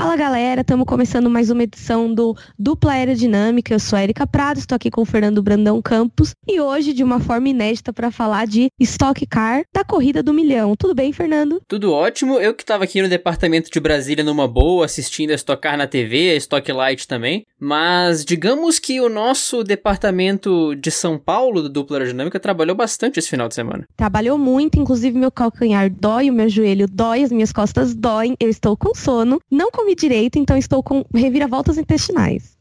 Fala galera, estamos começando mais uma edição do Dupla Aerodinâmica. Eu sou a Erika Prado, estou aqui com o Fernando Brandão Campos e hoje de uma forma inédita para falar de Stock Car da corrida do milhão. Tudo bem, Fernando? Tudo ótimo. Eu que estava aqui no departamento de Brasília numa boa, assistindo a Stock Car na TV, a Stock Light também. Mas digamos que o nosso departamento de São Paulo do Dupla Aerodinâmica trabalhou bastante esse final de semana. Trabalhou muito, inclusive meu calcanhar dói, o meu joelho dói, as minhas costas doem, eu estou com sono, não comi direito, então estou com reviravoltas intestinais.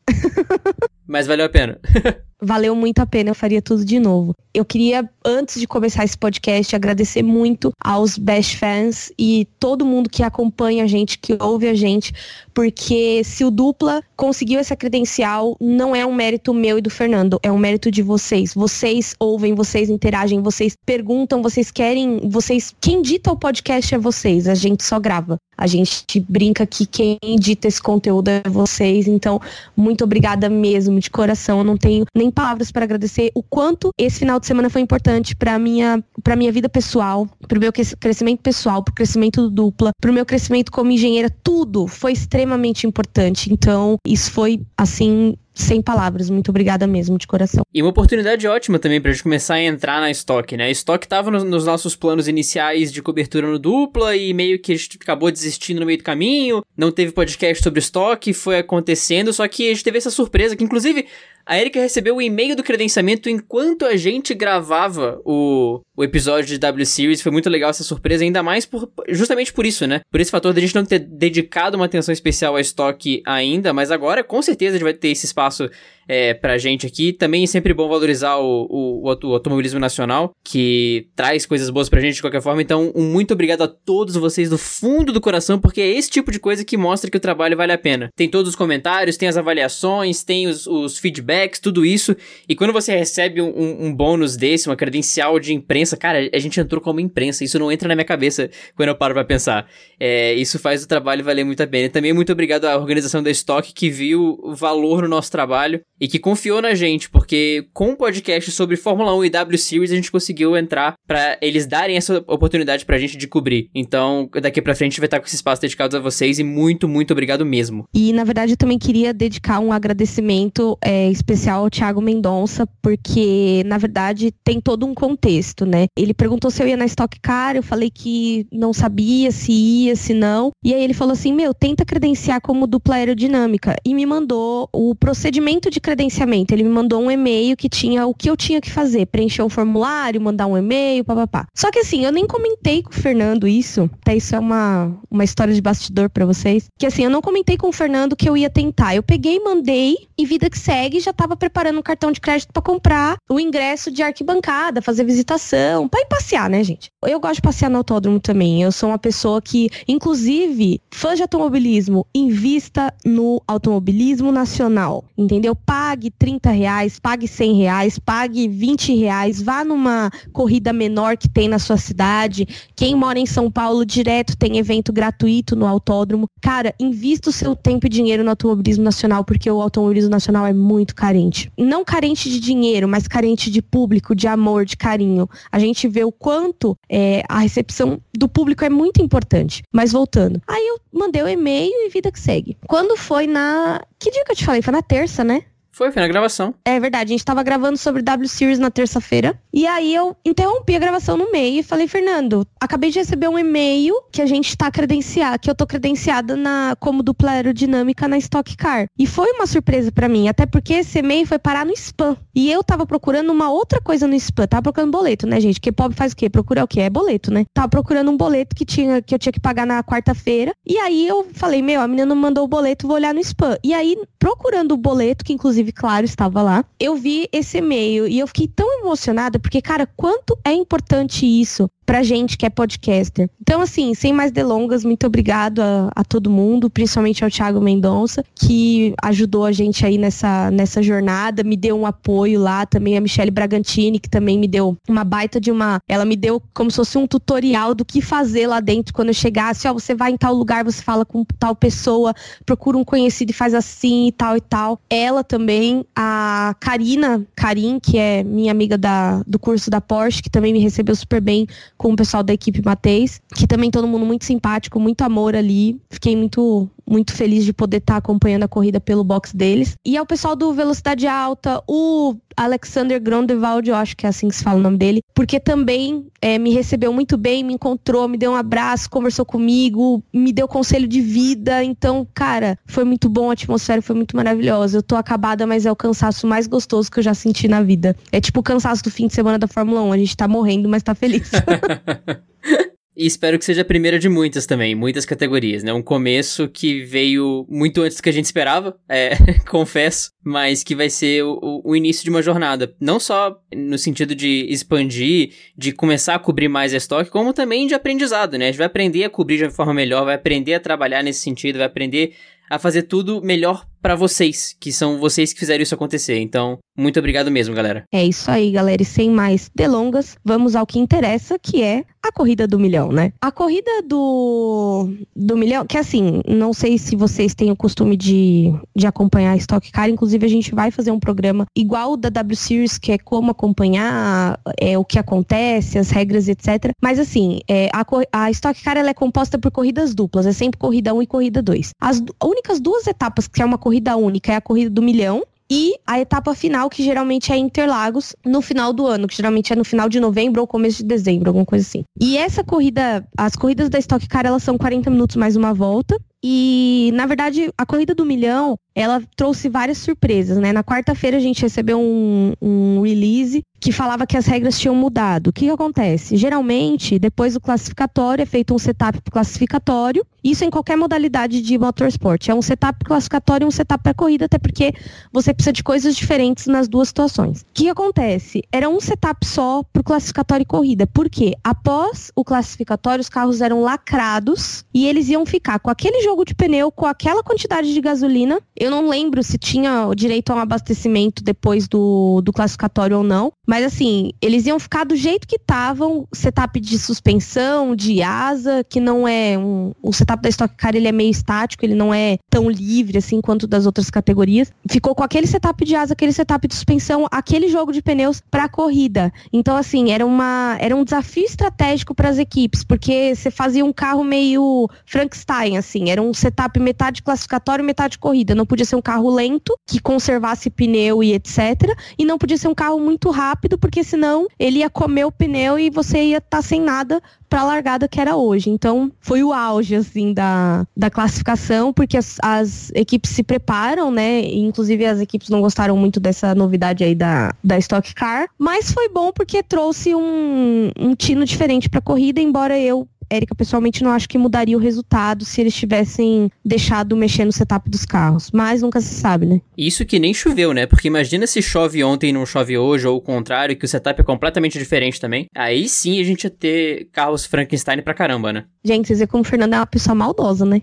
Mas valeu a pena. valeu muito a pena, eu faria tudo de novo. Eu queria, antes de começar esse podcast, agradecer muito aos Best Fans e todo mundo que acompanha a gente, que ouve a gente, porque se o Dupla conseguiu essa credencial, não é um mérito meu e do Fernando, é um mérito de vocês. Vocês ouvem, vocês interagem, vocês perguntam, vocês querem, vocês. Quem dita o podcast é vocês, a gente só grava. A gente brinca que quem dita esse conteúdo é vocês, então muito obrigada mesmo, de coração. Eu não tenho nem palavras para agradecer o quanto esse final de semana foi importante para minha para minha vida pessoal, para o meu crescimento pessoal, para o crescimento do dupla, para o meu crescimento como engenheira, tudo foi extremamente importante. Então, isso foi assim sem palavras. Muito obrigada mesmo, de coração. E uma oportunidade ótima também pra gente começar a entrar na estoque, né? Estoque tava nos, nos, nossos planos iniciais de cobertura no dupla e meio que a gente acabou desistindo no meio do caminho. Não teve podcast sobre estoque, foi acontecendo, só que a gente teve essa surpresa que, inclusive, a Erika recebeu o e-mail do credenciamento enquanto a gente gravava o, o episódio de W Series. Foi muito legal essa surpresa, ainda mais por, justamente por isso, né? Por esse fator a gente não ter dedicado uma atenção especial a estoque ainda, mas agora com certeza a gente vai ter esse espaço é, pra gente aqui. Também é sempre bom valorizar o, o, o, automobilismo nacional, que traz coisas boas pra gente de qualquer forma. Então, um muito obrigado a todos vocês do fundo do coração, porque é esse tipo de coisa que mostra que o trabalho vale a pena. Tem todos os comentários, tem as avaliações, tem os, os feedbacks, tudo isso. E quando você recebe um, um, um bônus desse, uma credencial de imprensa, cara, a gente entrou como imprensa. Isso não entra na minha cabeça quando eu paro pra pensar. É, isso faz o trabalho valer muito a pena. E também muito obrigado à organização da Stock que viu o valor no nosso trabalho e que confiou na gente, porque com o um podcast sobre Fórmula 1 e W Series a gente conseguiu entrar para eles darem essa oportunidade pra gente de cobrir. Então, daqui pra frente vai estar com esse espaço dedicado a vocês e muito, muito obrigado mesmo. E na verdade eu também queria dedicar um agradecimento é, especial ao Thiago Mendonça, porque na verdade tem todo um contexto, né? Ele perguntou se eu ia na Stock Car, eu falei que não sabia se ia, se não. E aí ele falou assim: Meu, tenta credenciar como dupla aerodinâmica. E me mandou o procedimento de credenciamento. Ele me mandou um e-mail que tinha o que eu tinha que fazer, preencher um formulário, mandar um e-mail, papapá. Só que assim, eu nem comentei com o Fernando isso, até isso é uma, uma história de bastidor para vocês, que assim, eu não comentei com o Fernando que eu ia tentar. Eu peguei, mandei e vida que segue, já tava preparando um cartão de crédito para comprar o ingresso de arquibancada, fazer visitação, para ir passear, né, gente? Eu gosto de passear no autódromo também. Eu sou uma pessoa que, inclusive, fã de automobilismo, invista no automobilismo nacional, entendeu? pague 30 reais, pague 100 reais, pague 20 reais, vá numa corrida menor que tem na sua cidade. Quem mora em São Paulo, direto tem evento gratuito no autódromo. Cara, invista o seu tempo e dinheiro no automobilismo nacional, porque o automobilismo nacional é muito carente. Não carente de dinheiro, mas carente de público, de amor, de carinho. A gente vê o quanto é, a recepção do público é muito importante. Mas voltando. Aí eu mandei o e-mail e vida que segue. Quando foi na. Que dia que eu te falei? Foi na terça, né? Foi, foi na gravação. É verdade, a gente tava gravando sobre W Series na terça-feira. E aí eu interrompi a gravação no meio e falei, Fernando, acabei de receber um e-mail que a gente tá credenciada, que eu tô credenciada na, como dupla aerodinâmica na Stock Car. E foi uma surpresa para mim, até porque esse e-mail foi parar no spam. E eu tava procurando uma outra coisa no spam. Tava procurando boleto, né, gente? Porque pobre faz o quê? Procura o quê? É boleto, né? Tava procurando um boleto que, tinha, que eu tinha que pagar na quarta-feira. E aí eu falei, meu, a menina não mandou o boleto, vou olhar no spam. E aí, procurando o boleto, que inclusive inclusive, claro, estava lá. Eu vi esse e-mail e eu fiquei tão emocionada, porque, cara, quanto é importante isso pra gente que é podcaster. Então, assim, sem mais delongas, muito obrigado a, a todo mundo, principalmente ao Thiago Mendonça, que ajudou a gente aí nessa, nessa jornada, me deu um apoio lá, também a Michelle Bragantini, que também me deu uma baita de uma. Ela me deu como se fosse um tutorial do que fazer lá dentro quando eu chegasse. Ó, você vai em tal lugar, você fala com tal pessoa, procura um conhecido e faz assim e tal e tal. Ela também, a Karina Karim, que é minha amiga da, do curso da Porsche, que também me recebeu super bem com o pessoal da equipe Mateis, que também todo mundo muito simpático, muito amor ali. Fiquei muito muito feliz de poder estar tá acompanhando a corrida pelo box deles. E ao pessoal do Velocidade Alta, o Alexander Grondewald, eu acho que é assim que se fala o nome dele, porque também é, me recebeu muito bem, me encontrou, me deu um abraço, conversou comigo, me deu conselho de vida. Então, cara, foi muito bom, a atmosfera foi muito maravilhosa. Eu tô acabada, mas é o cansaço mais gostoso que eu já senti na vida. É tipo o cansaço do fim de semana da Fórmula 1. A gente tá morrendo, mas tá feliz. E espero que seja a primeira de muitas também, muitas categorias, né? Um começo que veio muito antes do que a gente esperava, é, confesso, mas que vai ser o, o, início de uma jornada. Não só no sentido de expandir, de começar a cobrir mais estoque, como também de aprendizado, né? A gente vai aprender a cobrir de uma forma melhor, vai aprender a trabalhar nesse sentido, vai aprender a fazer tudo melhor para vocês, que são vocês que fizeram isso acontecer. Então, muito obrigado mesmo, galera. É isso aí, galera. E sem mais delongas, vamos ao que interessa, que é a corrida do milhão, né? A corrida do, do milhão, que assim, não sei se vocês têm o costume de, de acompanhar a Stock Car, inclusive a gente vai fazer um programa igual o da W Series, que é como acompanhar é, o que acontece, as regras, etc. Mas assim, é, a, a Stock Car ela é composta por corridas duplas, é sempre corrida 1 e corrida 2. As únicas duas etapas que é uma corrida única é a corrida do milhão e a etapa final, que geralmente é Interlagos, no final do ano, que geralmente é no final de novembro ou começo de dezembro, alguma coisa assim. E essa corrida, as corridas da Stock Car, elas são 40 minutos mais uma volta. E, na verdade, a corrida do milhão, ela trouxe várias surpresas, né? Na quarta-feira a gente recebeu um, um release que falava que as regras tinham mudado. O que, que acontece? Geralmente, depois do classificatório, é feito um setup pro classificatório. Isso em qualquer modalidade de motorsport. É um setup classificatório e um setup para corrida, até porque você precisa de coisas diferentes nas duas situações. O que, que acontece? Era um setup só pro classificatório e corrida. Por quê? Após o classificatório, os carros eram lacrados e eles iam ficar com aquele jogo de pneu, com aquela quantidade de gasolina. Eu não lembro se tinha direito a um abastecimento depois do, do classificatório ou não. Mas assim, eles iam ficar do jeito que estavam, setup de suspensão, de asa, que não é um. O setup da Stock Car ele é meio estático, ele não é tão livre assim quanto das outras categorias. Ficou com aquele setup de asa, aquele setup de suspensão, aquele jogo de pneus para corrida. Então, assim, era, uma, era um desafio estratégico para as equipes, porque você fazia um carro meio Frankenstein, assim, era um setup metade classificatório, metade corrida. Não podia ser um carro lento, que conservasse pneu e etc. E não podia ser um carro muito rápido rápido, porque senão ele ia comer o pneu e você ia estar tá sem nada para a largada que era hoje. Então, foi o auge, assim, da, da classificação, porque as, as, equipes se preparam, né? Inclusive, as equipes não gostaram muito dessa novidade aí da, da Stock Car. Mas foi bom porque trouxe um, um tino diferente para a corrida, embora eu Érica, pessoalmente não acho que mudaria o resultado se eles tivessem deixado mexer no setup dos carros. Mas nunca se sabe, né? Isso que nem choveu, né? Porque imagina se chove ontem e não chove hoje, ou o contrário, que o setup é completamente diferente também. Aí sim a gente ia ter carros Frankenstein pra caramba, né? Gente, vocês veem como o Fernando é uma pessoa maldosa, né?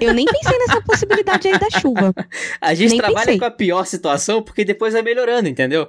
Eu nem pensei nessa possibilidade aí da chuva. A gente nem trabalha pensei. com a pior situação porque depois vai melhorando, entendeu?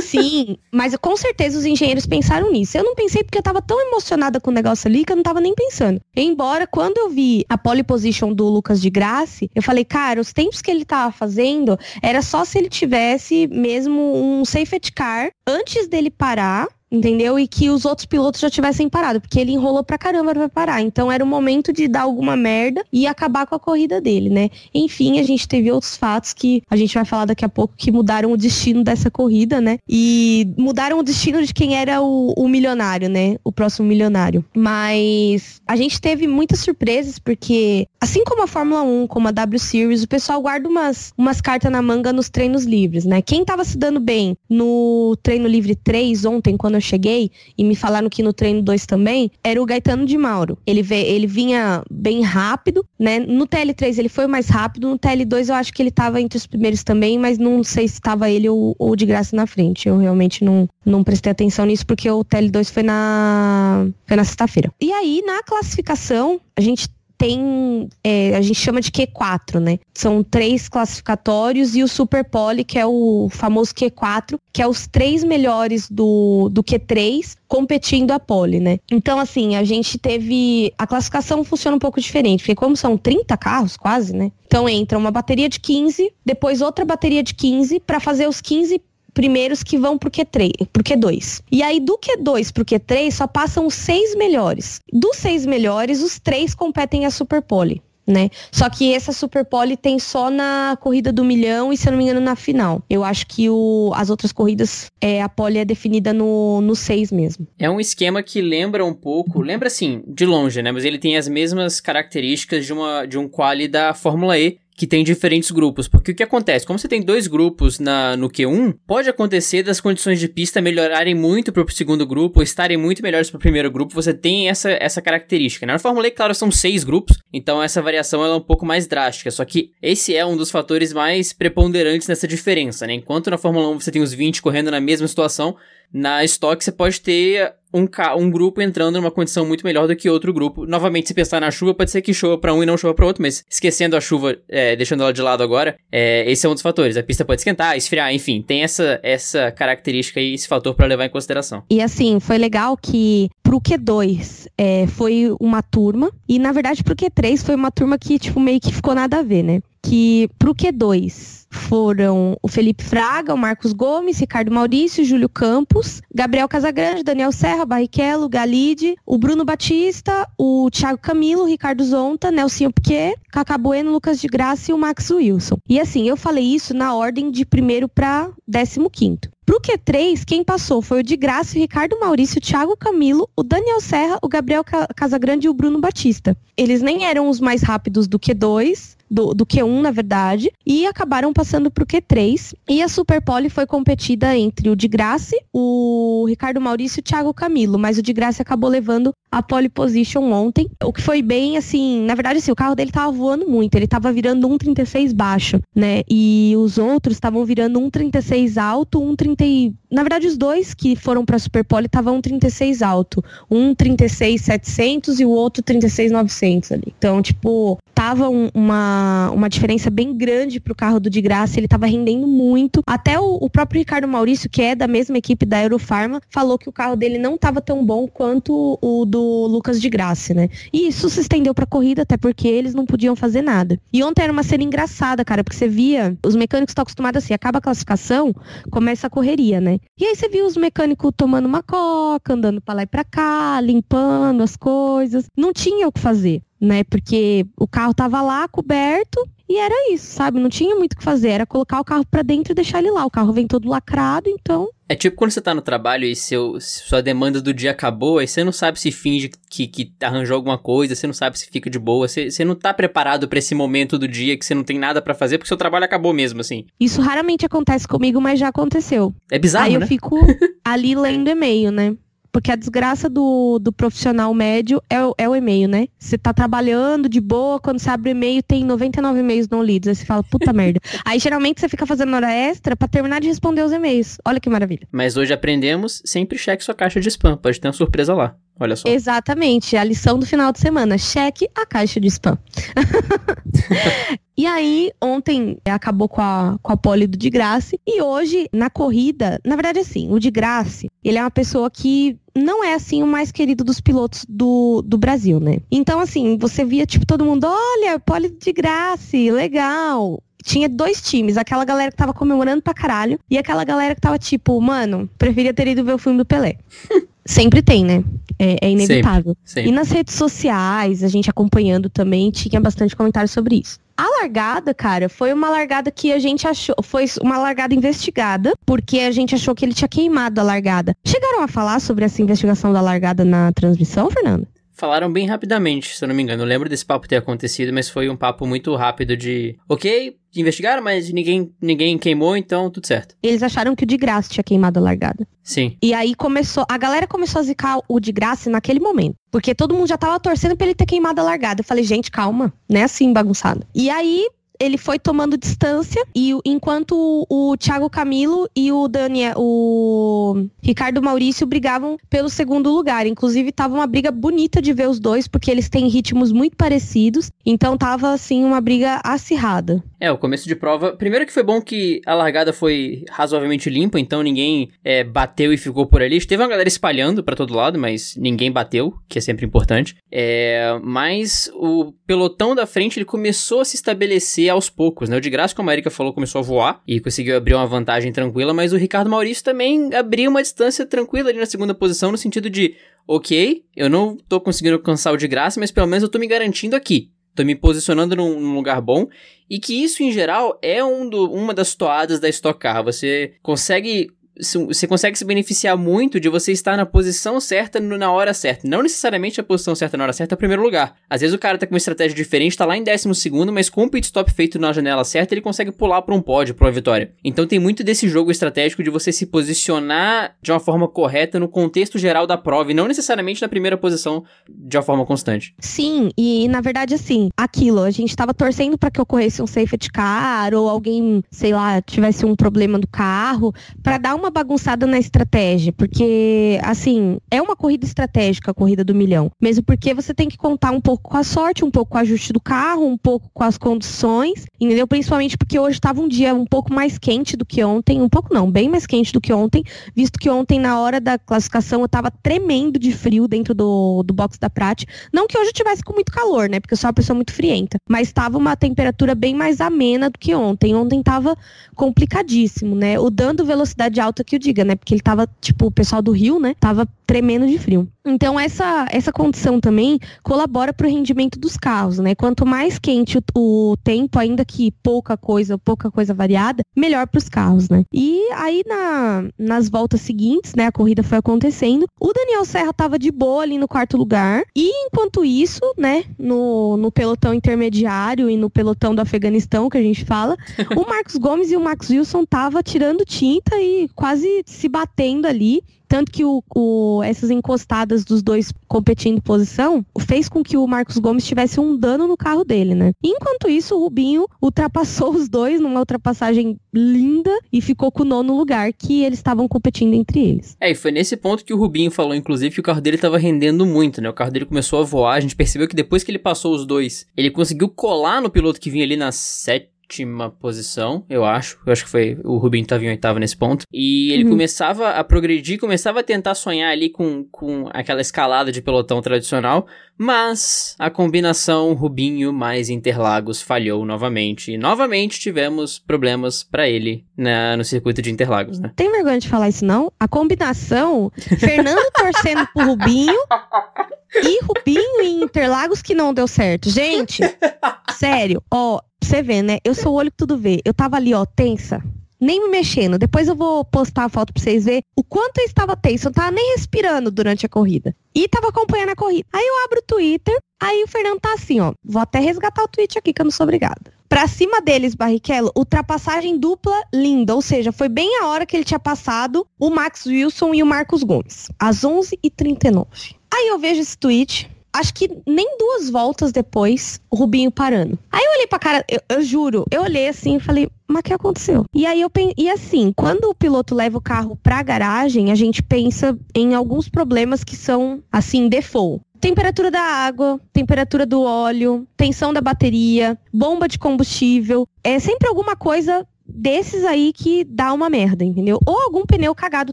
Sim, mas com certeza os engenheiros pensaram nisso. Eu não pensei porque eu tava tão emocionada com o negócio ali que eu não tava nem pensando. Embora quando eu vi a pole position do Lucas de Graça, eu falei, cara, os tempos que ele tava fazendo era só se ele tivesse mesmo um safety car antes dele parar entendeu? E que os outros pilotos já tivessem parado, porque ele enrolou pra caramba pra parar. Então era o momento de dar alguma merda e acabar com a corrida dele, né? Enfim, a gente teve outros fatos que a gente vai falar daqui a pouco que mudaram o destino dessa corrida, né? E mudaram o destino de quem era o, o milionário, né? O próximo milionário. Mas a gente teve muitas surpresas, porque assim como a Fórmula 1, como a W Series, o pessoal guarda umas, umas cartas na manga nos treinos livres, né? Quem tava se dando bem no treino livre 3 ontem, quando eu cheguei, e me falaram que no treino 2 também, era o Gaetano de Mauro. Ele, ele vinha bem rápido, né? No TL3 ele foi mais rápido, no TL2 eu acho que ele tava entre os primeiros também, mas não sei se estava ele ou, ou de graça na frente. Eu realmente não, não prestei atenção nisso porque o TL2 foi na, foi na sexta-feira. E aí, na classificação, a gente tem, é, a gente chama de Q4, né? São três classificatórios e o Super Pole, que é o famoso Q4, que é os três melhores do, do Q3 competindo a pole, né? Então, assim, a gente teve. A classificação funciona um pouco diferente, porque como são 30 carros, quase, né? Então entra uma bateria de 15, depois outra bateria de 15, para fazer os 15 primeiros que vão pro Q3, pro Q2. E aí do Q2 pro Q3 só passam os seis melhores. Dos seis melhores, os três competem a Super Pole. né? Só que essa Super Pole tem só na corrida do milhão e, se eu não me engano, na final. Eu acho que o, as outras corridas, é, a pole é definida no, no 6 mesmo. É um esquema que lembra um pouco, lembra assim, de longe, né? Mas ele tem as mesmas características de, uma, de um quali da Fórmula E, que tem diferentes grupos. Porque o que acontece? Como você tem dois grupos na, no Q1, pode acontecer das condições de pista melhorarem muito para o segundo grupo, ou estarem muito melhores para o primeiro grupo. Você tem essa, essa característica. Né? Na Fórmula E, claro, são seis grupos, então essa variação é um pouco mais drástica. Só que esse é um dos fatores mais preponderantes nessa diferença. Né? Enquanto na Fórmula 1 você tem os 20 correndo na mesma situação, na Stock você pode ter um, um grupo entrando numa condição muito melhor do que outro grupo. Novamente, se pensar na chuva, pode ser que chova para um e não chova para outro, mas esquecendo a chuva, é, deixando ela de lado agora, é, esse é um dos fatores. A pista pode esquentar, esfriar, enfim, tem essa, essa característica e esse fator para levar em consideração. E assim, foi legal que pro Q2 é, foi uma turma, e na verdade pro Q3 foi uma turma que, tipo, meio que ficou nada a ver, né? Que pro Q2 foram o Felipe Fraga, o Marcos Gomes, Ricardo Maurício, Júlio Campos, Gabriel Casagrande, Daniel Serra, Barrichello, Galide, o Bruno Batista, o Thiago Camilo, o Ricardo Zonta, Nelson Piquet, Cacá Bueno, Lucas de Graça e o Max Wilson. E assim, eu falei isso na ordem de primeiro para décimo quinto. Pro Q3, quem passou foi o de Graça, o Ricardo Maurício, o Thiago Camilo, o Daniel Serra, o Gabriel Casagrande e o Bruno Batista. Eles nem eram os mais rápidos do Q2, do, do Q1, na verdade, e acabaram passando para o Q3. E a Super Pole foi competida entre o de Graça, o Ricardo Maurício e o Thiago Camilo, mas o de Graça acabou levando a pole position ontem, o que foi bem assim, na verdade assim, o carro dele tava voando muito, ele tava virando 1.36 baixo, né? E os outros estavam virando 1.36 alto, 1.30, na verdade os dois que foram para Super Pole estavam 1.36 alto, um 36.700 e o outro 36.900 ali. Então, tipo, tava um, uma, uma diferença bem grande pro carro do de graça, ele tava rendendo muito. Até o, o, próprio Ricardo Maurício, que é da mesma equipe da Eurofarma, falou que o carro dele não tava tão bom quanto o do Lucas de Graça, né? E isso se estendeu pra corrida, até porque eles não podiam fazer nada. E ontem era uma cena engraçada, cara, porque você via, os mecânicos estão acostumados assim, acaba a classificação, começa a correria, né? E aí você viu os mecânicos tomando uma coca, andando pra lá e pra cá, limpando as coisas. Não tinha o que fazer né? Porque o carro tava lá coberto e era isso, sabe? Não tinha muito o que fazer, era colocar o carro para dentro e deixar ele lá. O carro vem todo lacrado, então. É tipo quando você tá no trabalho e seu, sua demanda do dia acabou, aí você não sabe se finge que, que arranjou alguma coisa, você não sabe se fica de boa, você, você não tá preparado para esse momento do dia que você não tem nada para fazer porque seu trabalho acabou mesmo, assim. Isso raramente acontece comigo, mas já aconteceu. É bizarro, Aí né? eu fico ali lendo e-mail, né? Porque a desgraça do, do profissional médio é, o, é o e-mail, né? Você tá trabalhando de boa, quando você abre o e-mail, tem 99 e-mails não lidos. Aí você fala, puta merda. Aí geralmente você fica fazendo hora extra para terminar de responder os e-mails. Olha que maravilha. Mas hoje aprendemos, sempre cheque sua caixa de spam. Pode ter uma surpresa lá. Olha só. Exatamente, a lição do final de semana. Cheque a caixa de spam. e aí, ontem acabou com a, com a pole do de graça. E hoje, na corrida, na verdade, assim, o de graça, ele é uma pessoa que não é assim o mais querido dos pilotos do, do Brasil, né? Então, assim, você via, tipo, todo mundo, olha, pole de graça, legal tinha dois times, aquela galera que tava comemorando pra caralho e aquela galera que tava tipo, mano, preferia ter ido ver o filme do Pelé. Sempre tem, né? É, é inevitável. Sempre, sempre. E nas redes sociais, a gente acompanhando também, tinha bastante comentário sobre isso. A largada, cara, foi uma largada que a gente achou. Foi uma largada investigada, porque a gente achou que ele tinha queimado a largada. Chegaram a falar sobre essa investigação da largada na transmissão, Fernando? Falaram bem rapidamente, se eu não me engano. Eu lembro desse papo ter acontecido, mas foi um papo muito rápido de. Ok, investigaram, mas ninguém, ninguém queimou, então tudo certo. Eles acharam que o de graça tinha queimado a largada. Sim. E aí começou. A galera começou a zicar o de graça naquele momento. Porque todo mundo já tava torcendo pra ele ter queimado a largada. Eu falei, gente, calma, não é assim bagunçado. E aí ele foi tomando distância e enquanto o, o Thiago Camilo e o Daniel, o Ricardo Maurício brigavam pelo segundo lugar. Inclusive tava uma briga bonita de ver os dois porque eles têm ritmos muito parecidos. Então tava assim uma briga acirrada. É, o começo de prova. Primeiro que foi bom que a largada foi razoavelmente limpa, então ninguém é, bateu e ficou por ali. Teve uma galera espalhando para todo lado, mas ninguém bateu, que é sempre importante. É, mas o pelotão da frente ele começou a se estabelecer aos poucos, né? O de graça, como a Erika falou, começou a voar e conseguiu abrir uma vantagem tranquila, mas o Ricardo Maurício também abriu uma distância tranquila ali na segunda posição, no sentido de, ok, eu não tô conseguindo alcançar o de graça, mas pelo menos eu tô me garantindo aqui. tô me posicionando num, num lugar bom. E que isso, em geral, é um do, uma das toadas da Stock Car. Você consegue você consegue se beneficiar muito de você estar na posição certa na hora certa. Não necessariamente a posição certa na hora certa é o primeiro lugar. Às vezes o cara tá com uma estratégia diferente, tá lá em décimo segundo, mas com o pit stop feito na janela certa, ele consegue pular para um pódio, para uma vitória. Então tem muito desse jogo estratégico de você se posicionar de uma forma correta no contexto geral da prova e não necessariamente na primeira posição de uma forma constante. Sim, e na verdade assim, aquilo, a gente tava torcendo para que ocorresse um safety car ou alguém, sei lá, tivesse um problema do carro, para dar uma uma bagunçada na estratégia, porque, assim, é uma corrida estratégica a corrida do milhão. Mesmo porque você tem que contar um pouco com a sorte, um pouco com o ajuste do carro, um pouco com as condições, entendeu? Principalmente porque hoje estava um dia um pouco mais quente do que ontem, um pouco não, bem mais quente do que ontem, visto que ontem, na hora da classificação, eu estava tremendo de frio dentro do, do box da Prat. Não que hoje eu tivesse com muito calor, né? Porque eu sou uma pessoa muito frienta. Mas estava uma temperatura bem mais amena do que ontem. Ontem estava complicadíssimo, né? O dando velocidade alta que o diga, né? Porque ele tava, tipo, o pessoal do Rio, né? Tava tremendo de frio. Então, essa, essa condição também colabora para o rendimento dos carros, né? Quanto mais quente o, o, tempo, ainda que pouca coisa, pouca coisa variada, melhor para os carros, né? E aí, na, nas voltas seguintes, né? A corrida foi acontecendo. O Daniel Serra tava de boa ali no quarto lugar. E enquanto isso, né? No, no pelotão intermediário e no pelotão do Afeganistão, que a gente fala, o Marcos Gomes e o Max Wilson tava tirando tinta e quase se batendo ali. Tanto que o, o, essas encostadas dos dois competindo posição fez com que o Marcos Gomes tivesse um dano no carro dele, né? Enquanto isso, o Rubinho ultrapassou os dois numa ultrapassagem linda e ficou com o nono lugar que eles estavam competindo entre eles. É, e foi nesse ponto que o Rubinho falou, inclusive, que o carro dele estava rendendo muito, né? O carro dele começou a voar, a gente percebeu que depois que ele passou os dois, ele conseguiu colar no piloto que vinha ali na sete sétima posição, eu acho. Eu acho que foi o Rubinho estava em oitavo nesse ponto. E ele uhum. começava a progredir, começava a tentar sonhar ali com, com aquela escalada de pelotão tradicional, mas a combinação Rubinho mais Interlagos falhou novamente. E novamente tivemos problemas para ele na, no circuito de Interlagos, né? Tem vergonha de falar isso não? A combinação Fernando torcendo pro Rubinho e Rubinho em Interlagos que não deu certo. Gente, sério, ó, você vê, né? Eu sou o olho que tudo vê. Eu tava ali, ó, tensa. Nem me mexendo. Depois eu vou postar a foto pra vocês verem o quanto eu estava tensa. Eu não tava nem respirando durante a corrida. E tava acompanhando a corrida. Aí eu abro o Twitter. Aí o Fernando tá assim, ó. Vou até resgatar o tweet aqui, que eu não sou obrigada. Pra cima deles, Barrichello, ultrapassagem dupla linda. Ou seja, foi bem a hora que ele tinha passado o Max Wilson e o Marcos Gomes. Às 11h39. Aí eu vejo esse tweet acho que nem duas voltas depois, o Rubinho parando. Aí eu olhei pra cara, eu, eu juro, eu olhei assim e falei, mas o que aconteceu? E aí eu e assim, quando o piloto leva o carro pra garagem, a gente pensa em alguns problemas que são assim, default. Temperatura da água, temperatura do óleo, tensão da bateria, bomba de combustível. É sempre alguma coisa desses aí que dá uma merda, entendeu? Ou algum pneu cagado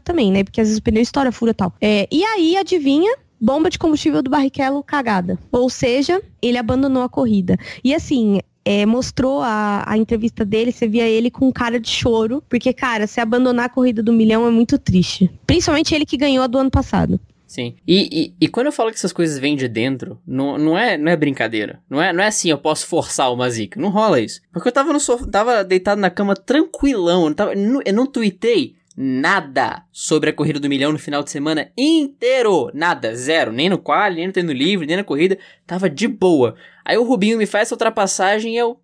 também, né? Porque às vezes o pneu estoura, fura e tal. É, e aí, adivinha? bomba de combustível do Barrichello cagada. Ou seja, ele abandonou a corrida. E assim, é, mostrou a, a entrevista dele, você via ele com cara de choro, porque, cara, se abandonar a corrida do milhão é muito triste. Principalmente ele que ganhou a do ano passado. Sim. E, e, e, quando eu falo que essas coisas vêm de dentro, não, não, é, não é brincadeira. Não é, não é assim, eu posso forçar uma zica. Não rola isso. Porque eu tava, no sofá, tava deitado na cama tranquilão. Eu, tava, eu não tuitei nada sobre a corrida do milhão no final de semana inteiro. Nada, zero. Nem no qual, nem no treino livre, nem na corrida. Tava de boa. Aí o Rubinho me faz essa ultrapassagem e eu.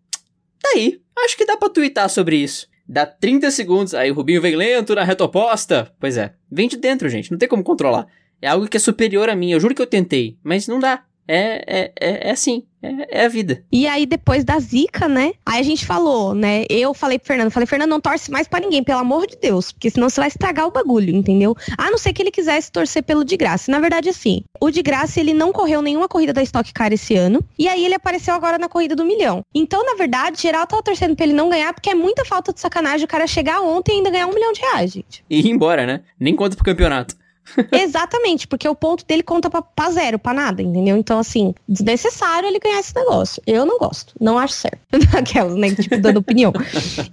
Tá aí. Acho que dá pra twittar sobre isso. Dá 30 segundos, aí o Rubinho vem lento na reta oposta. Pois é, vem de dentro, gente. Não tem como controlar. É algo que é superior a mim. Eu juro que eu tentei, mas não dá. É, é, é, é assim. É, é, a vida. E aí, depois da zica, né? Aí a gente falou, né? Eu falei pro Fernando, falei, Fernando, não torce mais para ninguém, pelo amor de Deus. Porque senão você vai estragar o bagulho, entendeu? A não ser que ele quisesse torcer pelo de graça. Na verdade, assim, o de graça, ele não correu nenhuma corrida da Stock Car esse ano. E aí ele apareceu agora na corrida do milhão. Então, na verdade, geral tava torcendo pra ele não ganhar, porque é muita falta de sacanagem o cara chegar ontem e ainda ganhar um milhão de reais, gente. E ir embora, né? Nem conta pro campeonato. Exatamente, porque o ponto dele conta pra, pra, zero, pra nada, entendeu? Então, assim, desnecessário ele ganhar esse negócio. Eu não gosto, não acho certo. Aquelas, né? Tipo, dando opinião.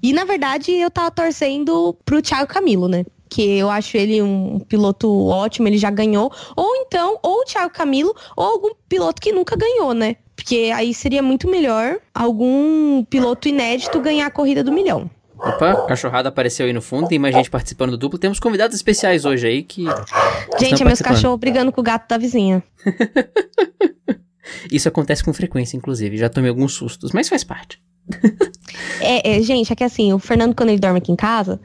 E, na verdade, eu tava torcendo pro Thiago Camilo, né? que eu acho ele um piloto ótimo, ele já ganhou. Ou então, ou o Thiago Camilo, ou algum piloto que nunca ganhou, né? Porque aí seria muito melhor algum piloto inédito ganhar a corrida do milhão. Opa, cachorrada apareceu aí no fundo, tem mais gente participando do duplo. Temos convidados especiais hoje aí que. Gente, é meus cachorros brigando com o gato da vizinha. Isso acontece com frequência, inclusive. Já tomei alguns sustos, mas faz parte. é, é, gente, é que assim, o Fernando, quando ele dorme aqui em casa,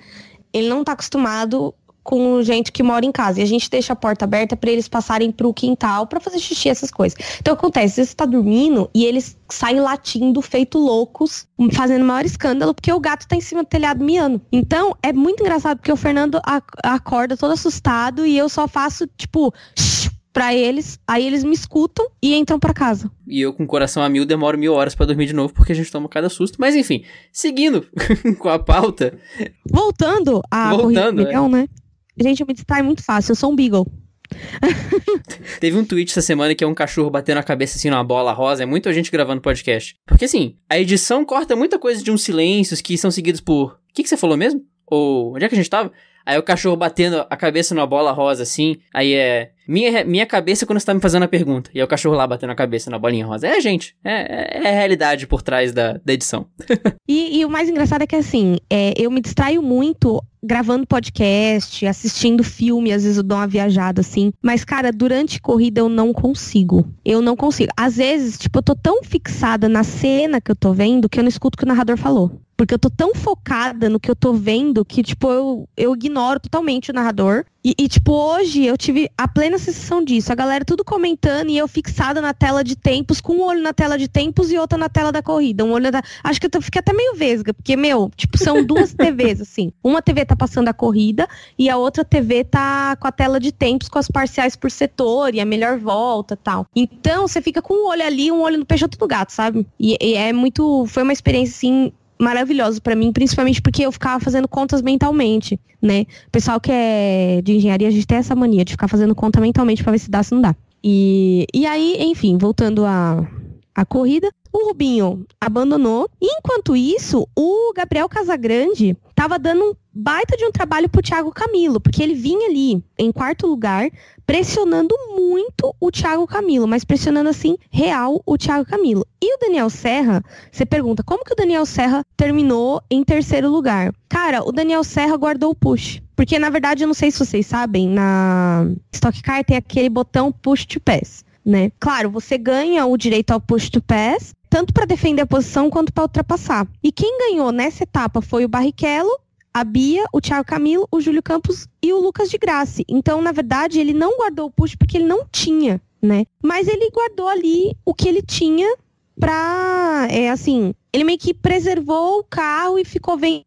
ele não tá acostumado com gente que mora em casa. E a gente deixa a porta aberta para eles passarem pro quintal para fazer xixi, essas coisas. Então acontece, você tá dormindo e eles saem latindo, feito loucos, fazendo maior escândalo, porque o gato tá em cima do telhado miando. Então é muito engraçado, porque o Fernando acorda todo assustado e eu só faço, tipo, para eles, aí eles me escutam e entram para casa. E eu, com o coração a mil, demoro mil horas para dormir de novo, porque a gente toma cada susto. Mas enfim, seguindo com a pauta. Voltando a Voltando, corrida é. né? Gente, eu me distraio muito fácil, eu sou um beagle. Teve um tweet essa semana que é um cachorro batendo a cabeça assim numa bola rosa. É muita gente gravando podcast. Porque assim, a edição corta muita coisa de uns silêncios que são seguidos por. O que, que você falou mesmo? Ou onde é que a gente tava? Aí o cachorro batendo a cabeça numa bola rosa assim. Aí é. Minha, minha cabeça quando você tá me fazendo a pergunta. E é o cachorro lá batendo a cabeça na bolinha rosa. É, gente. É, é, é a realidade por trás da, da edição. e, e, o mais engraçado é que assim, é, eu me distraio muito gravando podcast, assistindo filme, às vezes eu dou uma viajada assim. Mas, cara, durante corrida eu não consigo. Eu não consigo. Às vezes, tipo, eu tô tão fixada na cena que eu tô vendo que eu não escuto o que o narrador falou. Porque eu tô tão focada no que eu tô vendo que, tipo, eu, eu ignoro totalmente o narrador. E, e, tipo, hoje eu tive a plena sensação disso. A galera tudo comentando e eu fixada na tela de tempos, com um olho na tela de tempos e outro na tela da corrida. Um olho da... Acho que eu fiquei até meio vesga, porque, meu, tipo, são duas TVs, assim. Uma TV tá passando a corrida e a outra TV tá com a tela de tempos, com as parciais por setor e a melhor volta tal. Então, você fica com um olho ali, um olho no peixoto do gato, sabe? E, e é muito. Foi uma experiência, assim, maravilhoso para mim, principalmente porque eu ficava fazendo contas mentalmente, né? O pessoal que é de engenharia, a gente tem essa mania de ficar fazendo conta mentalmente para ver se dá, se não dá. E, e aí, enfim, voltando a, a corrida, o Rubinho abandonou. Enquanto isso, o Gabriel Casagrande estava dando um baita de um trabalho pro Thiago Camilo, porque ele vinha ali em quarto lugar, pressionando muito o Thiago Camilo, mas pressionando assim, real, o Thiago Camilo. E o Daniel Serra, você pergunta, como que o Daniel Serra terminou em terceiro lugar? Cara, o Daniel Serra guardou o push. Porque, na verdade, eu não sei se vocês sabem, na Stock Car tem aquele botão push to pass né? Claro, você ganha o direito ao push to pass, tanto para defender a posição quanto para ultrapassar. E quem ganhou nessa etapa foi o Barrichello, a Bia, o Thiago Camilo, o Júlio Campos e o Lucas de Graça. Então, na verdade, ele não guardou o push porque ele não tinha, né? Mas ele guardou ali o que ele tinha pra, é assim, ele meio que preservou o carro e ficou vendo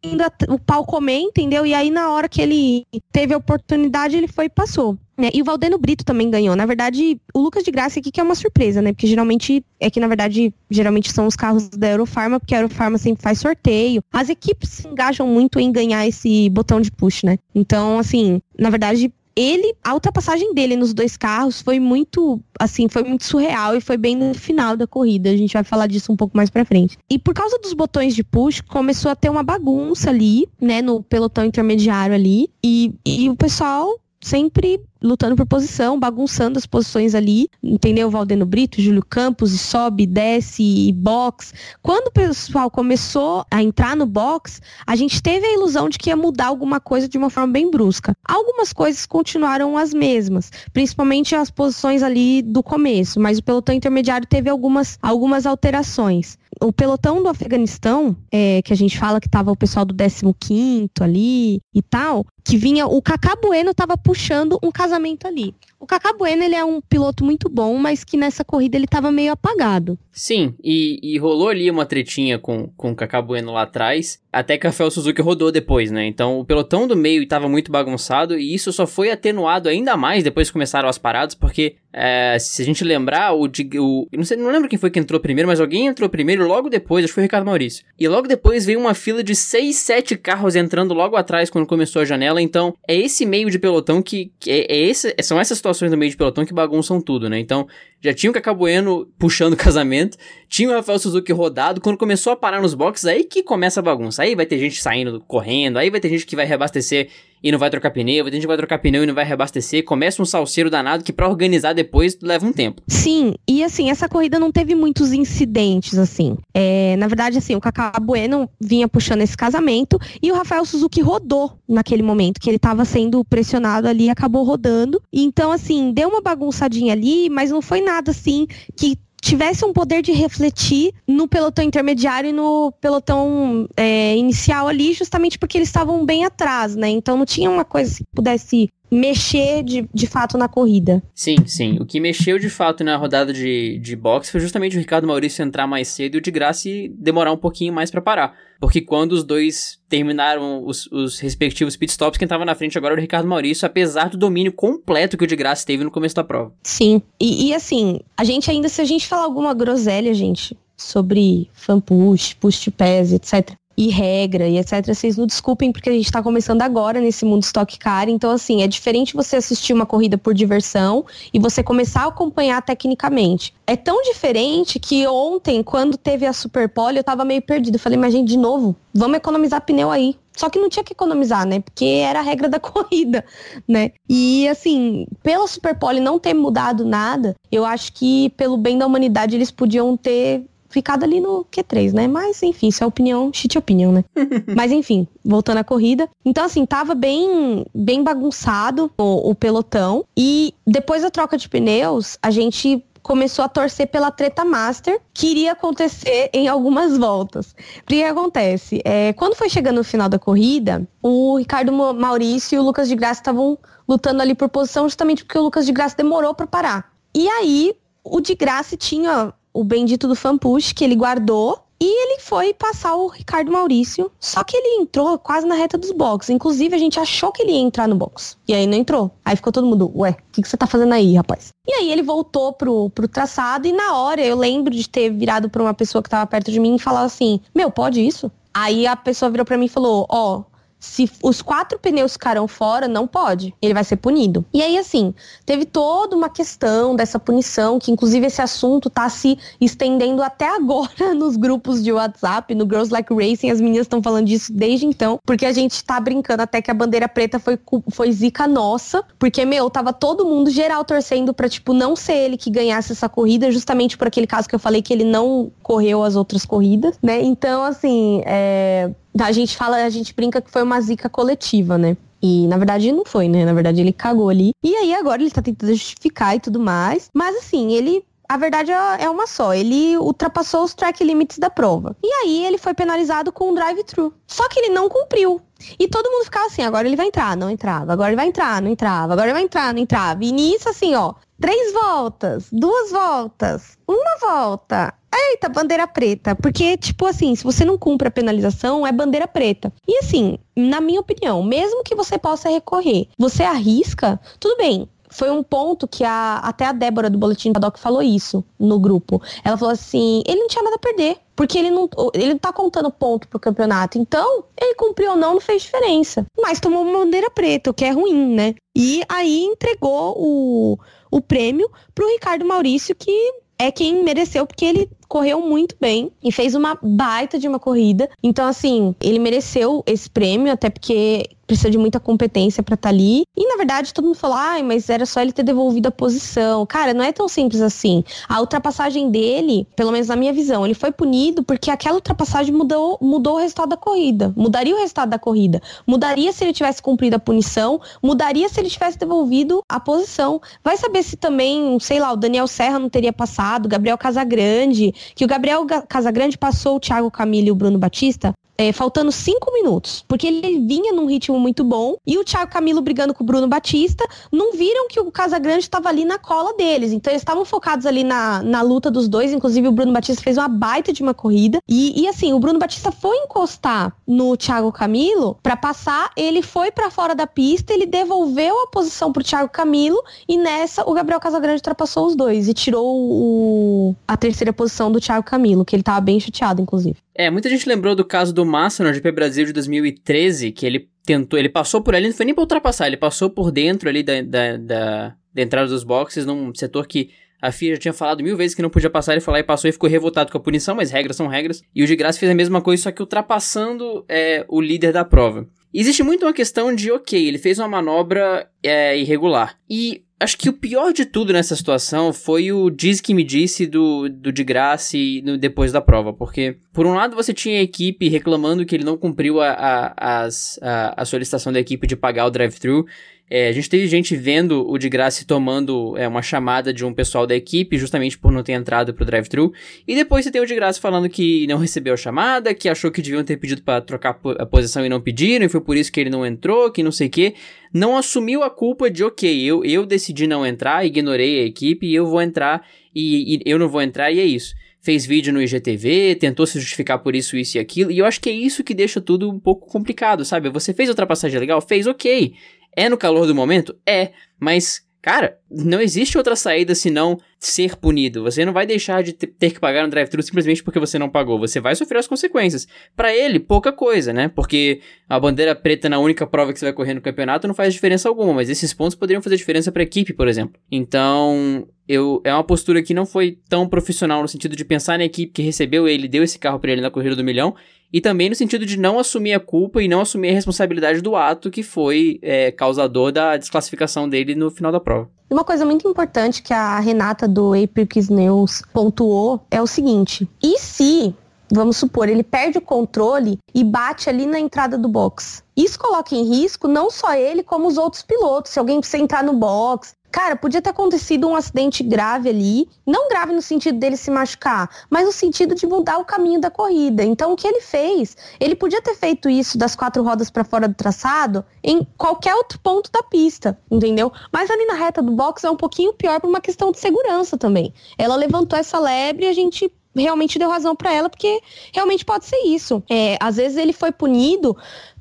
o pau comer, entendeu? E aí, na hora que ele teve a oportunidade, ele foi e passou. Né? E o Valdeno Brito também ganhou. Na verdade, o Lucas de Graça aqui que é uma surpresa, né? Porque geralmente é que, na verdade, geralmente são os carros da Eurofarma, porque a Eurofarma sempre faz sorteio. As equipes se engajam muito em ganhar esse botão de push, né? Então, assim, na verdade, ele, a ultrapassagem dele nos dois carros foi muito, assim, foi muito surreal e foi bem no final da corrida. A gente vai falar disso um pouco mais pra frente. E por causa dos botões de push, começou a ter uma bagunça ali, né, no pelotão intermediário ali. E, e o pessoal sempre lutando por posição, bagunçando as posições ali, entendeu? Valdeno Brito, Júlio Campos, e sobe, desce, e box. Quando o pessoal começou a entrar no box, a gente teve a ilusão de que ia mudar alguma coisa de uma forma bem brusca. Algumas coisas continuaram as mesmas, principalmente as posições ali do começo, mas o pelotão intermediário teve algumas, algumas alterações o pelotão do Afeganistão, é, que a gente fala que tava o pessoal do 15 ali e tal, que vinha, o Cacá Bueno tava puxando um casamento ali. O Cacá Bueno, ele é um piloto muito bom, mas que nessa corrida ele tava meio apagado. Sim, e, e rolou ali uma tretinha com, com o Cacá Bueno lá atrás, até que a Fel Suzuki rodou depois, né? Então o pelotão do meio estava muito bagunçado e isso só foi atenuado ainda mais depois que começaram as paradas, porque é, se a gente lembrar, o, o não, sei, não lembro quem foi que entrou primeiro, mas alguém entrou primeiro logo depois, acho que foi o Ricardo Maurício. E logo depois veio uma fila de 6, 7 carros entrando logo atrás quando começou a janela, então é esse meio de pelotão que, que é, é esse, são essas situações no meio de pelotão que bagunçam tudo, né? Então já tinha o Cacá Bueno puxando o casamento, tinha o Rafael Suzuki rodado, quando começou a parar nos boxes, aí que começa a bagunça. Aí vai ter gente saindo, correndo, aí vai ter gente que vai reabastecer e não vai trocar pneu, vai ter gente que vai trocar pneu e não vai reabastecer, começa um salseiro danado que para organizar depois leva um tempo. Sim, e assim, essa corrida não teve muitos incidentes, assim. É, na verdade, assim, o Cacá Bueno vinha puxando esse casamento e o Rafael Suzuki rodou naquele momento, que ele tava sendo pressionado ali acabou rodando. Então, assim, deu uma bagunçadinha ali, mas não foi nada assim que tivesse um poder de refletir no pelotão intermediário e no pelotão é, inicial ali, justamente porque eles estavam bem atrás, né? Então não tinha uma coisa que pudesse mexer de, de fato na corrida. Sim, sim. O que mexeu de fato na rodada de, de boxe foi justamente o Ricardo Maurício entrar mais cedo e o de graça demorar um pouquinho mais para parar. Porque quando os dois terminaram os, os respectivos pitstops, quem estava na frente agora era o Ricardo Maurício, apesar do domínio completo que o de graça teve no começo da prova. Sim. E, e assim, a gente ainda, se a gente falar alguma groselha, gente, sobre fan push, push to pass, etc e regra e etc. Vocês não desculpem porque a gente está começando agora nesse mundo Stock Car. Então, assim, é diferente você assistir uma corrida por diversão e você começar a acompanhar tecnicamente. É tão diferente que ontem, quando teve a Super Pole, eu tava meio perdido. Falei, mas gente, de novo, vamos economizar pneu aí. Só que não tinha que economizar, né? Porque era a regra da corrida, né? E assim, pela Superpole não ter mudado nada, eu acho que pelo bem da humanidade eles podiam ter ficado ali no Q3, né? Mas enfim, isso é opinião, shit opinion, né? Mas enfim, voltando à corrida. Então assim, tava bem bem bagunçado o, o pelotão e depois da troca de pneus, a gente começou a torcer pela treta master que iria acontecer em algumas voltas. O que acontece? É, quando foi chegando no final da corrida, o Ricardo Maurício e o Lucas de Graça estavam lutando ali por posição justamente porque o Lucas de Graça demorou para parar. E aí, o de Graça tinha o bendito do fanpush que ele guardou e ele foi passar o Ricardo Maurício, só que ele entrou quase na reta dos boxes. Inclusive, a gente achou que ele ia entrar no box. E aí não entrou. Aí ficou todo mundo, ué, o que, que você tá fazendo aí, rapaz? E aí ele voltou pro, pro traçado e na hora eu lembro de ter virado pra uma pessoa que tava perto de mim e falar assim, meu, pode isso? Aí a pessoa virou para mim e falou, ó, oh, se os quatro pneus ficaram fora, não pode. Ele vai ser punido. E aí, assim, teve toda uma questão dessa punição, que inclusive esse assunto tá se estendendo até agora nos grupos de WhatsApp, no Girls Like Racing. As meninas estão falando disso desde então, porque a gente tá brincando até que a bandeira preta foi, foi zica nossa, porque, meu, tava todo mundo geral torcendo pra, tipo, não ser ele que ganhasse essa corrida, justamente por aquele caso que eu falei que ele não correu as outras corridas, né? Então, assim, é a gente fala, a gente brinca que foi uma zica coletiva, né? E na verdade não foi, né? Na verdade ele cagou ali. E aí agora ele tá tentando justificar e tudo mais. Mas assim, ele a verdade é, é uma só. Ele ultrapassou os track limits da prova. E aí ele foi penalizado com um drive-thru. Só que ele não cumpriu. E todo mundo ficava assim, agora ele vai entrar, não entrava. Agora ele vai entrar, não entrava. Agora ele vai entrar, não entrava. E nisso, assim, ó, três voltas, duas voltas, uma volta. Eita, bandeira preta. Porque, tipo assim, se você não cumpre a penalização, é bandeira preta. E assim, na minha opinião, mesmo que você possa recorrer, você arrisca, tudo bem foi um ponto que a, até a Débora do Boletim Paddock falou isso no grupo. Ela falou assim: ele não tinha nada a perder. Porque ele não, ele não tá contando ponto pro campeonato. Então, ele cumpriu ou não, não fez diferença. Mas tomou uma bandeira preta, o que é ruim, né? E aí entregou o, o prêmio pro Ricardo Maurício, que é quem mereceu, porque ele correu muito bem e fez uma baita de uma corrida. Então, assim, ele mereceu esse prêmio, até porque precisa de muita competência para estar tá ali. E na verdade, todo mundo falou: "Ai, mas era só ele ter devolvido a posição". Cara, não é tão simples assim. A ultrapassagem dele, pelo menos na minha visão, ele foi punido porque aquela ultrapassagem mudou, mudou o resultado da corrida. Mudaria o resultado da corrida. Mudaria se ele tivesse cumprido a punição, mudaria se ele tivesse devolvido a posição. Vai saber se também, sei lá, o Daniel Serra não teria passado, Gabriel Casagrande, que o Gabriel Casagrande passou o Thiago Camilo e o Bruno Batista é, faltando cinco minutos, porque ele vinha num ritmo muito bom e o Thiago Camilo brigando com o Bruno Batista não viram que o Casagrande estava ali na cola deles, então eles estavam focados ali na, na luta dos dois, inclusive o Bruno Batista fez uma baita de uma corrida. E, e assim, o Bruno Batista foi encostar no Thiago Camilo para passar, ele foi para fora da pista, ele devolveu a posição pro Thiago Camilo e nessa o Gabriel Casagrande ultrapassou os dois e tirou o, a terceira posição do Thiago Camilo, que ele tava bem chateado, inclusive. É, muita gente lembrou do caso do Massa no GP Brasil de 2013, que ele tentou, ele passou por ali, não foi nem pra ultrapassar, ele passou por dentro ali da, da, da, da entrada dos boxes, num setor que A FIA já tinha falado mil vezes que não podia passar, ele foi lá e passou e ficou revoltado com a punição, mas regras são regras. E o de graça fez a mesma coisa, só que ultrapassando é, o líder da prova. Existe muito uma questão de, ok, ele fez uma manobra é, irregular. E acho que o pior de tudo nessa situação foi o diz que me disse do, do de graça e no, depois da prova. Porque, por um lado, você tinha a equipe reclamando que ele não cumpriu a, a, as, a, a solicitação da equipe de pagar o drive-thru. É, a gente teve gente vendo o de graça tomando é, uma chamada de um pessoal da equipe, justamente por não ter entrado pro drive-thru. E depois você tem o de graça falando que não recebeu a chamada, que achou que deviam ter pedido para trocar a posição e não pediram, e foi por isso que ele não entrou, que não sei o quê. Não assumiu a culpa de, ok, eu, eu decidi não entrar, ignorei a equipe e eu vou entrar e, e eu não vou entrar e é isso fez vídeo no IGTV, tentou se justificar por isso, isso e aquilo, e eu acho que é isso que deixa tudo um pouco complicado, sabe? Você fez ultrapassagem legal? Fez, ok. É no calor do momento? É, mas Cara, não existe outra saída senão ser punido. Você não vai deixar de ter que pagar no drive-thru simplesmente porque você não pagou. Você vai sofrer as consequências. Para ele, pouca coisa, né? Porque a bandeira preta na única prova que você vai correr no campeonato não faz diferença alguma, mas esses pontos poderiam fazer diferença para a equipe, por exemplo. Então, eu é uma postura que não foi tão profissional no sentido de pensar na equipe que recebeu ele, deu esse carro para ele na corrida do milhão e também no sentido de não assumir a culpa e não assumir a responsabilidade do ato que foi é, causador da desclassificação dele no final da prova. Uma coisa muito importante que a Renata do Aprix News pontuou é o seguinte: e se, vamos supor, ele perde o controle e bate ali na entrada do box? Isso coloca em risco não só ele, como os outros pilotos. Se alguém precisa entrar no box, Cara, podia ter acontecido um acidente grave ali, não grave no sentido dele se machucar, mas no sentido de mudar o caminho da corrida. Então, o que ele fez? Ele podia ter feito isso das quatro rodas para fora do traçado em qualquer outro ponto da pista, entendeu? Mas ali na reta do box é um pouquinho pior por uma questão de segurança também. Ela levantou essa lebre e a gente realmente deu razão para ela, porque realmente pode ser isso. É, às vezes ele foi punido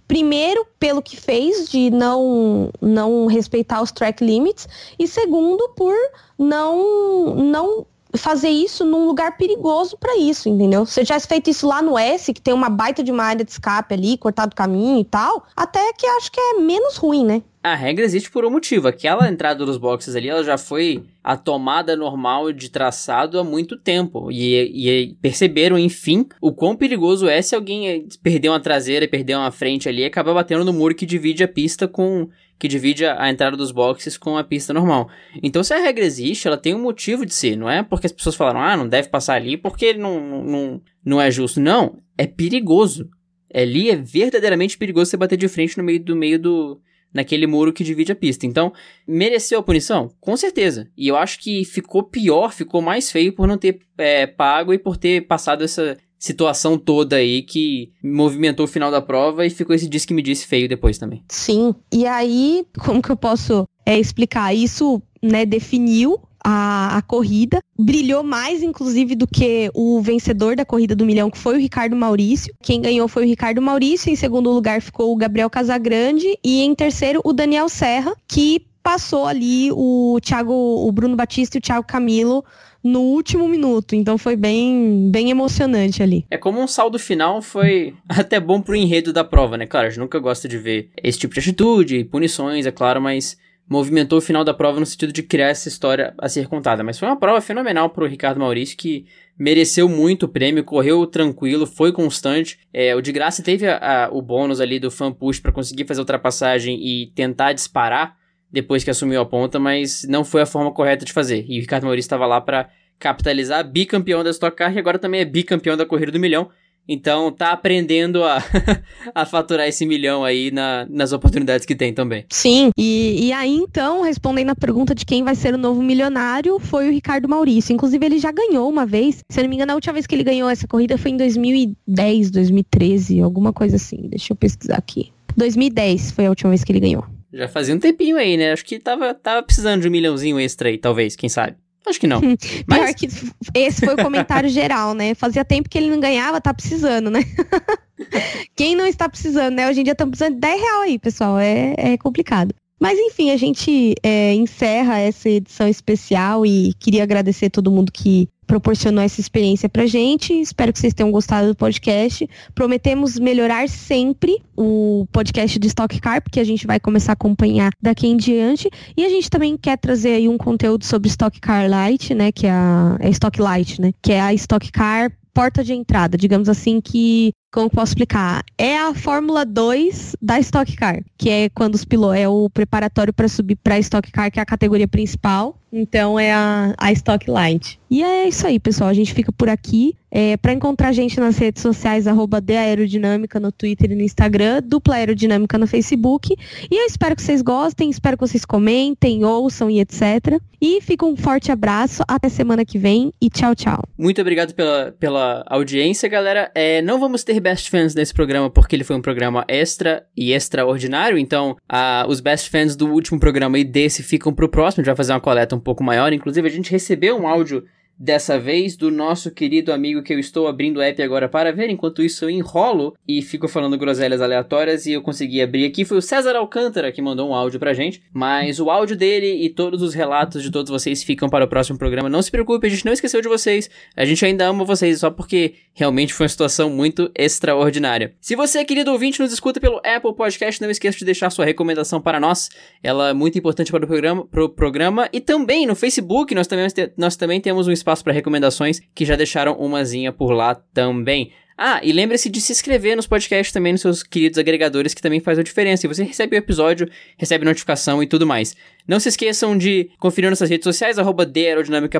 Primeiro, pelo que fez de não, não respeitar os track limits, e segundo, por não, não fazer isso num lugar perigoso para isso, entendeu? Se eu tivesse feito isso lá no S, que tem uma baita de uma área de escape ali, cortado o caminho e tal, até que acho que é menos ruim, né? A regra existe por um motivo. Aquela entrada dos boxes ali, ela já foi a tomada normal de traçado há muito tempo. E, e perceberam, enfim, o quão perigoso é se alguém perder uma traseira perder uma frente ali e acabar batendo no muro que divide a pista com. Que divide a entrada dos boxes com a pista normal. Então, se a regra existe, ela tem um motivo de ser. Não é porque as pessoas falaram, ah, não deve passar ali porque não, não, não é justo. Não, é perigoso. Ali é verdadeiramente perigoso você bater de frente no meio do meio do naquele muro que divide a pista. Então, mereceu a punição? Com certeza. E eu acho que ficou pior, ficou mais feio por não ter é, pago e por ter passado essa situação toda aí que movimentou o final da prova e ficou esse disque me disse feio depois também. Sim. E aí, como que eu posso é, explicar? Isso, né, definiu a, a, corrida. Brilhou mais, inclusive, do que o vencedor da corrida do milhão, que foi o Ricardo Maurício. Quem ganhou foi o Ricardo Maurício. Em segundo lugar ficou o Gabriel Casagrande. E em terceiro, o Daniel Serra, que passou ali o Thiago, o Bruno Batista e o Thiago Camilo no último minuto. Então foi bem, bem emocionante ali. É como um saldo final foi até bom pro enredo da prova, né? Claro, a gente nunca gosta de ver esse tipo de atitude, punições, é claro, mas movimentou o final da prova no sentido de criar essa história a ser contada. Mas foi uma prova fenomenal para o Ricardo Maurício, que mereceu muito o prêmio, correu tranquilo, foi constante. É, o de graça teve a, a, o bônus ali do fan push para conseguir fazer a ultrapassagem e tentar disparar depois que assumiu a ponta, mas não foi a forma correta de fazer. E o Ricardo Maurício estava lá para capitalizar, bicampeão da Stock Car e agora também é bicampeão da Corrida do Milhão. Então tá aprendendo a, a faturar esse milhão aí na, nas oportunidades que tem também. Sim, e, e aí então, respondendo a pergunta de quem vai ser o novo milionário, foi o Ricardo Maurício. Inclusive, ele já ganhou uma vez. Se eu não me engano, a última vez que ele ganhou essa corrida foi em 2010, 2013, alguma coisa assim. Deixa eu pesquisar aqui. 2010 foi a última vez que ele ganhou. Já fazia um tempinho aí, né? Acho que tava, tava precisando de um milhãozinho extra aí, talvez, quem sabe. Acho que não. Mas... Pior que esse foi o comentário geral, né? Fazia tempo que ele não ganhava, tá precisando, né? Quem não está precisando, né? Hoje em dia estamos precisando de 10 reais aí, pessoal. É, é complicado. Mas enfim, a gente é, encerra essa edição especial e queria agradecer todo mundo que proporcionou essa experiência pra gente. Espero que vocês tenham gostado do podcast. Prometemos melhorar sempre o podcast de Stock Car, porque a gente vai começar a acompanhar daqui em diante. E a gente também quer trazer aí um conteúdo sobre Stock Car Light, né? Que é a é Stock Light, né? Que é a Stock Car porta de entrada, digamos assim, que como posso explicar? É a Fórmula 2 da Stock Car, que é quando os pilotos é o preparatório para subir para Stock Car, que é a categoria principal. Então é a, a Stock Light. E é isso aí, pessoal. A gente fica por aqui. É, para encontrar a gente nas redes sociais, arroba Aerodinâmica no Twitter e no Instagram, Dupla Aerodinâmica no Facebook. E eu espero que vocês gostem, espero que vocês comentem, ouçam e etc. E fica um forte abraço, até semana que vem e tchau, tchau. Muito obrigado pela, pela audiência, galera. É, não vamos ter best fans nesse programa porque ele foi um programa extra e extraordinário, então a, os best fans do último programa e desse ficam pro próximo, a gente vai fazer uma coleta um pouco maior. Inclusive, a gente recebeu um áudio dessa vez do nosso querido amigo que eu estou abrindo o app agora para ver. Enquanto isso, eu enrolo e fico falando groselhas aleatórias e eu consegui abrir aqui. Foi o César Alcântara que mandou um áudio pra gente, mas o áudio dele e todos os relatos de todos vocês ficam para o próximo programa. Não se preocupe, a gente não esqueceu de vocês. A gente ainda ama vocês só porque realmente foi uma situação muito extraordinária. Se você, querido ouvinte, nos escuta pelo Apple Podcast, não esqueça de deixar sua recomendação para nós. Ela é muito importante para o programa, pro programa. E também no Facebook, nós também, nós também temos um espaço para recomendações que já deixaram umazinha por lá também. Ah, e lembre-se de se inscrever nos podcasts também nos seus queridos agregadores, que também faz a diferença. E você recebe o episódio, recebe notificação e tudo mais. Não se esqueçam de conferir nossas redes sociais, arroba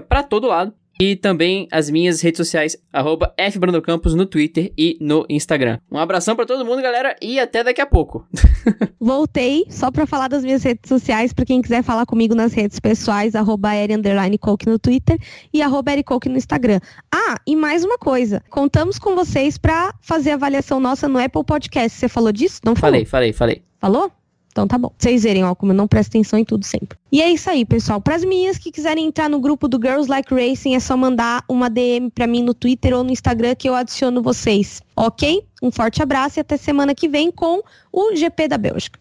pra todo lado. E também as minhas redes sociais, arroba FBrandocampos no Twitter e no Instagram. Um abração para todo mundo, galera, e até daqui a pouco. Voltei só para falar das minhas redes sociais, para quem quiser falar comigo nas redes pessoais, arroba Coke no Twitter e arroba Coke no Instagram. Ah, e mais uma coisa, contamos com vocês para fazer avaliação nossa no Apple Podcast. Você falou disso? Não falou? Falei, falei, falei. Falou? Então tá bom. Vocês verem, ó, como eu não presto atenção em tudo sempre. E é isso aí, pessoal. Para as meninas que quiserem entrar no grupo do Girls Like Racing, é só mandar uma DM para mim no Twitter ou no Instagram que eu adiciono vocês. Ok? Um forte abraço e até semana que vem com o GP da Bélgica.